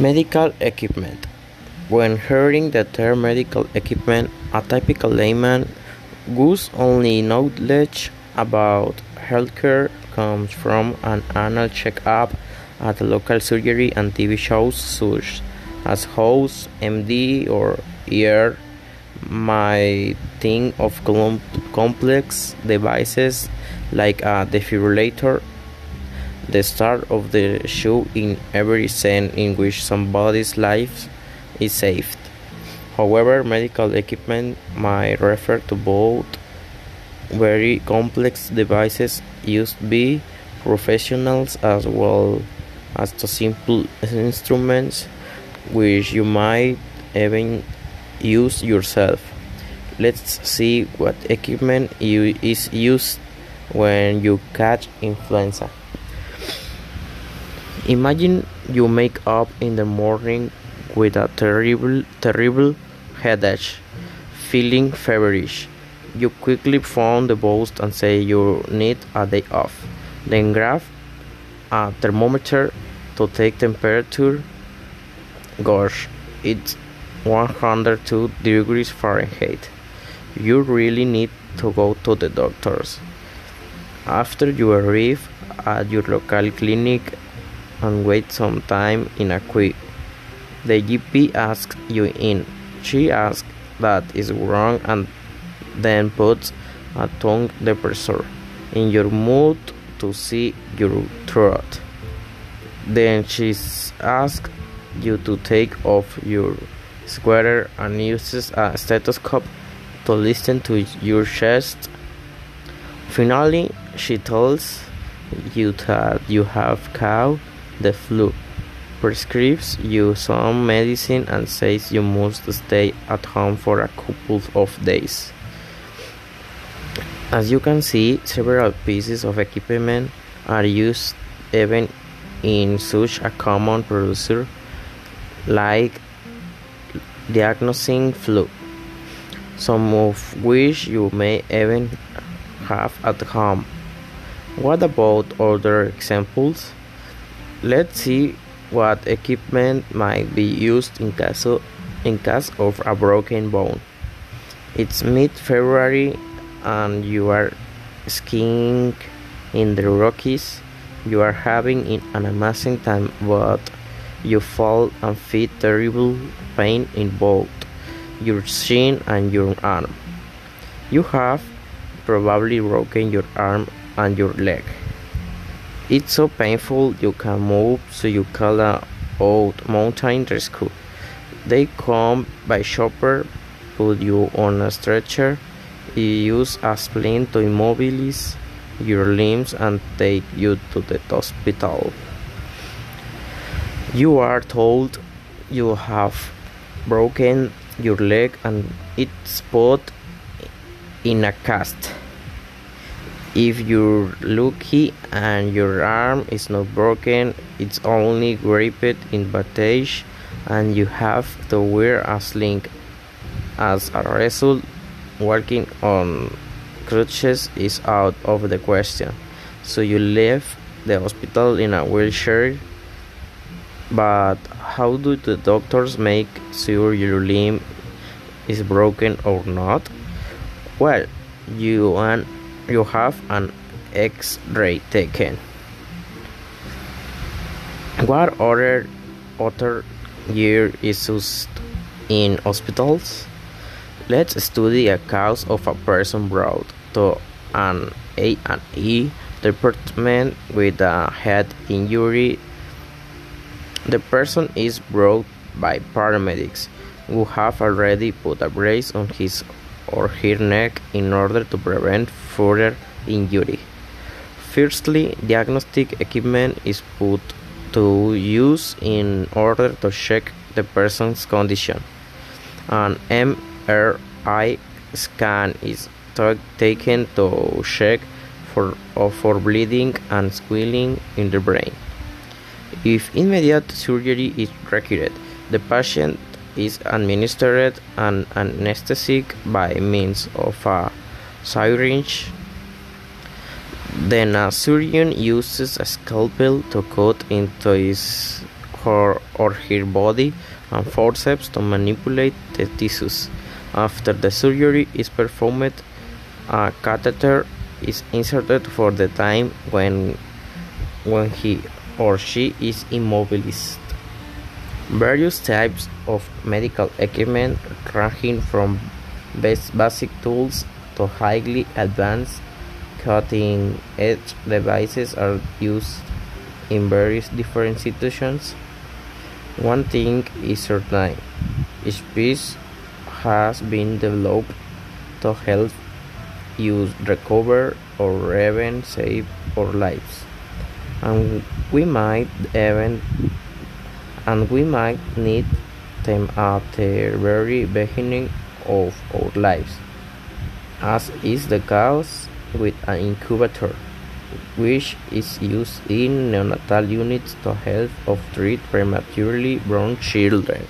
Medical equipment. When hearing the term medical equipment, a typical layman whose only knowledge about healthcare comes from an annual checkup at local surgery and TV shows such as House, MD, or ER might think of complex devices like a defibrillator the start of the show in every scene in which somebody's life is saved. However, medical equipment might refer to both very complex devices used by professionals as well as to simple instruments which you might even use yourself. Let's see what equipment is used when you catch influenza. Imagine you wake up in the morning with a terrible, terrible headache, feeling feverish. You quickly phone the boss and say you need a day off. Then grab a thermometer to take temperature. Gosh, it's 102 degrees Fahrenheit. You really need to go to the doctors. After you arrive at your local clinic and wait some time in a queue. The GP asks you in. She asks that is wrong and then puts a tongue depressor in your mouth to see your throat. Then she asks you to take off your sweater and uses a stethoscope to listen to your chest. Finally, she tells you that you have cow the flu, prescribes you some medicine and says you must stay at home for a couple of days. As you can see, several pieces of equipment are used even in such a common procedure like diagnosing flu, some of which you may even have at home. What about other examples? Let's see what equipment might be used in case, in case of a broken bone. It's mid-February and you are skiing in the Rockies. You are having an amazing time, but you fall and feel terrible pain in both your shin and your arm. You have probably broken your arm and your leg. It's so painful you can't move, so you call an old mountain rescue. They come by chopper, put you on a stretcher, use a splint to immobilize your limbs and take you to the hospital. You are told you have broken your leg and it's put in a cast. If you're lucky and your arm is not broken, it's only gripped in bandage and you have to wear a sling. As a result, walking on crutches is out of the question. So you leave the hospital in a wheelchair. But how do the doctors make sure your limb is broken or not? Well, you and you have an X-ray taken. What other other gear is used in hospitals? Let's study a cause of a person brought to an A&E department with a head injury. The person is brought by paramedics who have already put a brace on his or her neck in order to prevent further injury. Firstly, diagnostic equipment is put to use in order to check the person's condition. An MRI scan is taken to check for, for bleeding and swelling in the brain. If immediate surgery is required, the patient is administered an anesthetic by means of a syringe. Then a surgeon uses a scalpel to cut into his her or her body and forceps to manipulate the tissues. After the surgery is performed, a catheter is inserted for the time when when he or she is immobilized. Various types of medical equipment ranging from basic tools to highly advanced cutting edge devices are used in various different situations. One thing is certain each piece has been developed to help you recover or even save our lives. And we might even and we might need them at the very beginning of our lives, as is the case with an incubator, which is used in neonatal units to help or treat prematurely born children.